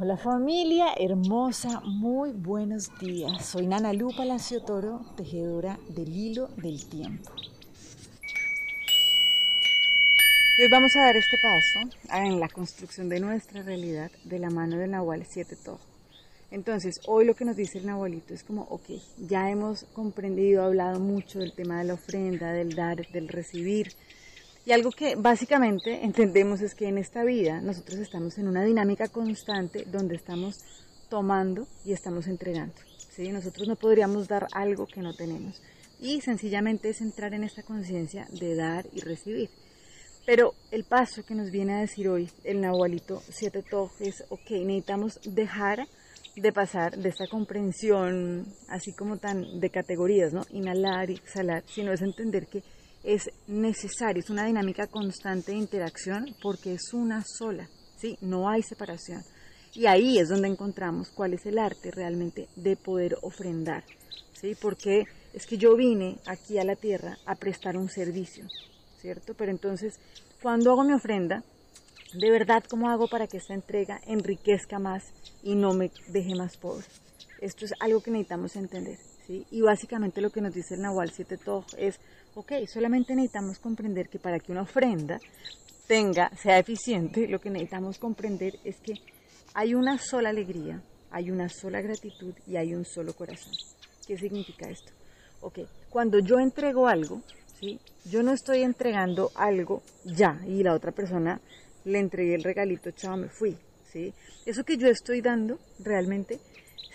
Hola familia hermosa, muy buenos días. Soy Nana Lu Palacio Toro, tejedora del hilo del tiempo. hoy vamos a dar este paso en la construcción de nuestra realidad de la mano del Nahual 7 Todo. Entonces, hoy lo que nos dice el Nahualito es como, ok, ya hemos comprendido, hablado mucho del tema de la ofrenda, del dar, del recibir, y algo que básicamente entendemos es que en esta vida nosotros estamos en una dinámica constante donde estamos tomando y estamos entregando. ¿sí? Nosotros no podríamos dar algo que no tenemos. Y sencillamente es entrar en esta conciencia de dar y recibir. Pero el paso que nos viene a decir hoy el Nahualito Siete Toj es, ok, necesitamos dejar de pasar de esta comprensión así como tan de categorías, ¿no? Inhalar y exhalar, sino es entender que es necesario, es una dinámica constante de interacción porque es una sola, ¿sí? No hay separación. Y ahí es donde encontramos cuál es el arte realmente de poder ofrendar, ¿sí? Porque es que yo vine aquí a la tierra a prestar un servicio, ¿cierto? Pero entonces, cuando hago mi ofrenda, de verdad, ¿cómo hago para que esta entrega enriquezca más y no me deje más pobre? Esto es algo que necesitamos entender. Y básicamente lo que nos dice el Nahual 7 Toj es, ok, solamente necesitamos comprender que para que una ofrenda tenga, sea eficiente, lo que necesitamos comprender es que hay una sola alegría, hay una sola gratitud y hay un solo corazón. ¿Qué significa esto? Ok, cuando yo entrego algo, ¿sí? Yo no estoy entregando algo ya y la otra persona le entregué el regalito, chao, me fui, ¿sí? Eso que yo estoy dando realmente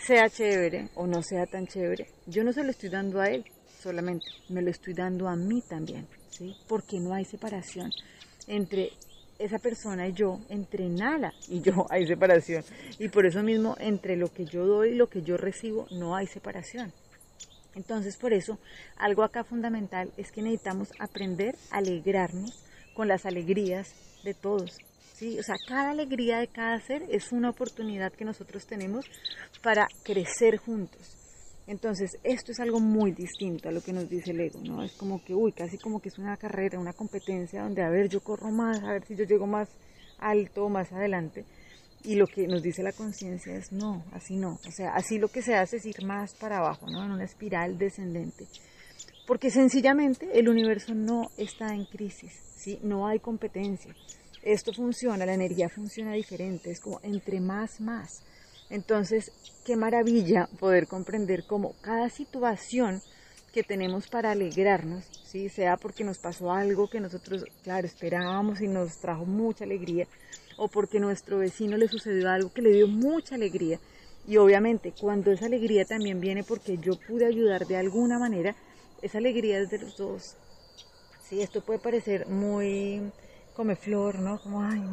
sea chévere o no sea tan chévere, yo no se lo estoy dando a él solamente, me lo estoy dando a mí también, ¿sí? Porque no hay separación entre esa persona y yo, entre Nala y yo hay separación. Y por eso mismo, entre lo que yo doy y lo que yo recibo, no hay separación. Entonces, por eso, algo acá fundamental es que necesitamos aprender a alegrarnos con las alegrías de todos, ¿sí? O sea, cada alegría de cada ser es una oportunidad que nosotros tenemos para crecer juntos. Entonces, esto es algo muy distinto a lo que nos dice el ego, ¿no? Es como que, uy, casi como que es una carrera, una competencia donde, a ver, yo corro más, a ver si yo llego más alto, más adelante. Y lo que nos dice la conciencia es, no, así no. O sea, así lo que se hace es ir más para abajo, ¿no? En una espiral descendente. Porque sencillamente el universo no está en crisis, ¿sí? No hay competencia esto funciona, la energía funciona diferente, es como entre más, más. Entonces, qué maravilla poder comprender cómo cada situación que tenemos para alegrarnos, ¿sí? sea porque nos pasó algo que nosotros, claro, esperábamos y nos trajo mucha alegría, o porque nuestro vecino le sucedió algo que le dio mucha alegría. Y obviamente, cuando esa alegría también viene porque yo pude ayudar de alguna manera, esa alegría es de los dos. Sí, esto puede parecer muy come flor, ¿no? Como, ay,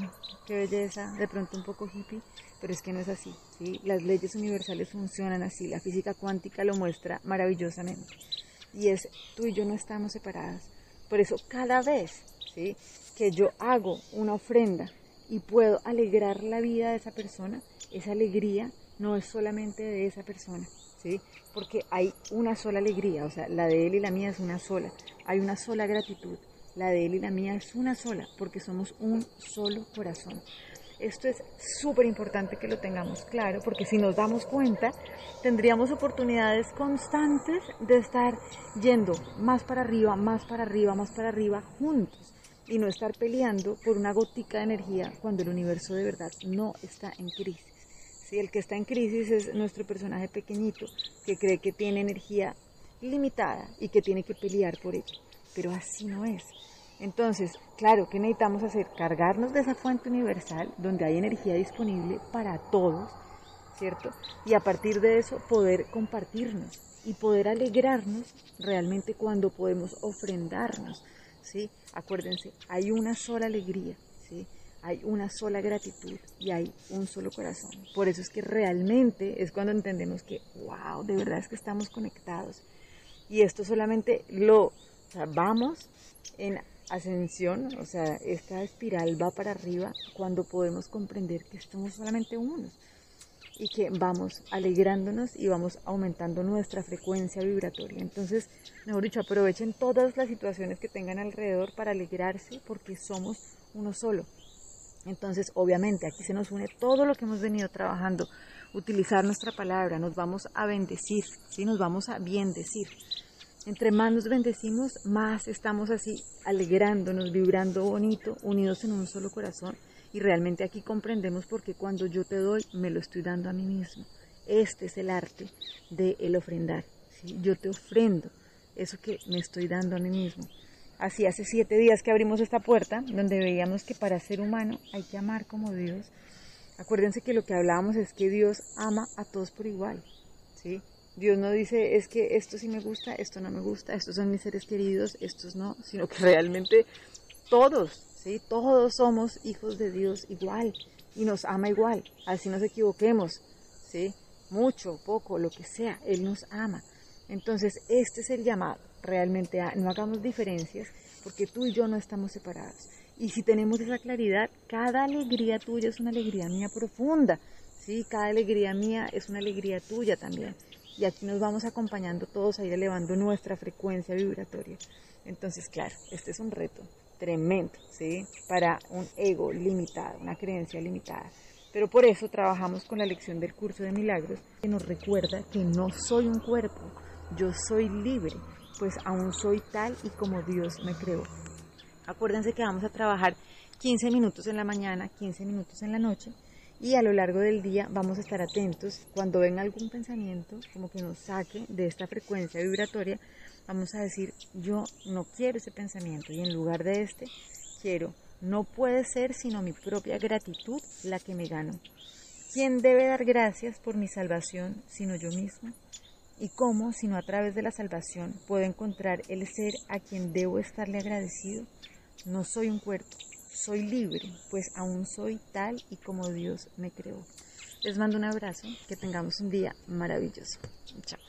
qué belleza, de pronto un poco hippie, pero es que no es así, ¿sí? Las leyes universales funcionan así, la física cuántica lo muestra maravillosamente. Y es, tú y yo no estamos separadas. Por eso cada vez, ¿sí? Que yo hago una ofrenda y puedo alegrar la vida de esa persona, esa alegría no es solamente de esa persona, ¿sí? Porque hay una sola alegría, o sea, la de él y la mía es una sola, hay una sola gratitud, la de él y la mía es una sola, porque somos un solo corazón. Esto es súper importante que lo tengamos claro, porque si nos damos cuenta, tendríamos oportunidades constantes de estar yendo más para arriba, más para arriba, más para arriba, juntos, y no estar peleando por una gotica de energía cuando el universo de verdad no está en crisis. Si el que está en crisis es nuestro personaje pequeñito, que cree que tiene energía limitada y que tiene que pelear por ello pero así no es. Entonces, claro, ¿qué necesitamos hacer? Cargarnos de esa fuente universal donde hay energía disponible para todos, ¿cierto? Y a partir de eso poder compartirnos y poder alegrarnos realmente cuando podemos ofrendarnos, ¿sí? Acuérdense, hay una sola alegría, ¿sí? Hay una sola gratitud y hay un solo corazón. Por eso es que realmente es cuando entendemos que, wow, de verdad es que estamos conectados. Y esto solamente lo o vamos en ascensión, o sea, esta espiral va para arriba cuando podemos comprender que estamos solamente unos y que vamos alegrándonos y vamos aumentando nuestra frecuencia vibratoria. Entonces, mejor dicho, aprovechen todas las situaciones que tengan alrededor para alegrarse porque somos uno solo. Entonces, obviamente, aquí se nos une todo lo que hemos venido trabajando, utilizar nuestra palabra, nos vamos a bendecir, ¿sí? nos vamos a bien decir. Entre más nos bendecimos, más estamos así alegrándonos, vibrando bonito, unidos en un solo corazón. Y realmente aquí comprendemos porque cuando yo te doy, me lo estoy dando a mí mismo. Este es el arte del el ofrendar. ¿sí? Yo te ofrendo eso que me estoy dando a mí mismo. Así hace siete días que abrimos esta puerta, donde veíamos que para ser humano hay que amar como Dios. Acuérdense que lo que hablábamos es que Dios ama a todos por igual. ¿sí? Dios no dice es que esto sí me gusta, esto no me gusta, estos son mis seres queridos, estos no, sino que realmente todos, ¿sí? Todos somos hijos de Dios igual y nos ama igual, así nos equivoquemos, ¿sí? Mucho, poco, lo que sea, Él nos ama. Entonces, este es el llamado, realmente no hagamos diferencias, porque tú y yo no estamos separados. Y si tenemos esa claridad, cada alegría tuya es una alegría mía profunda, ¿sí? Cada alegría mía es una alegría tuya también y aquí nos vamos acompañando todos a ir elevando nuestra frecuencia vibratoria. Entonces, claro, este es un reto tremendo, ¿sí? Para un ego limitado, una creencia limitada. Pero por eso trabajamos con la lección del curso de milagros que nos recuerda que no soy un cuerpo, yo soy libre, pues aún soy tal y como Dios me creó. Acuérdense que vamos a trabajar 15 minutos en la mañana, 15 minutos en la noche y a lo largo del día vamos a estar atentos cuando venga algún pensamiento como que nos saque de esta frecuencia vibratoria, vamos a decir yo no quiero ese pensamiento y en lugar de este quiero no puede ser sino mi propia gratitud la que me gano. ¿Quién debe dar gracias por mi salvación sino yo mismo? ¿Y cómo, sino a través de la salvación, puedo encontrar el ser a quien debo estarle agradecido? No soy un cuerpo, soy libre, pues aún soy tal y como Dios me creó. Les mando un abrazo, que tengamos un día maravilloso. Chao.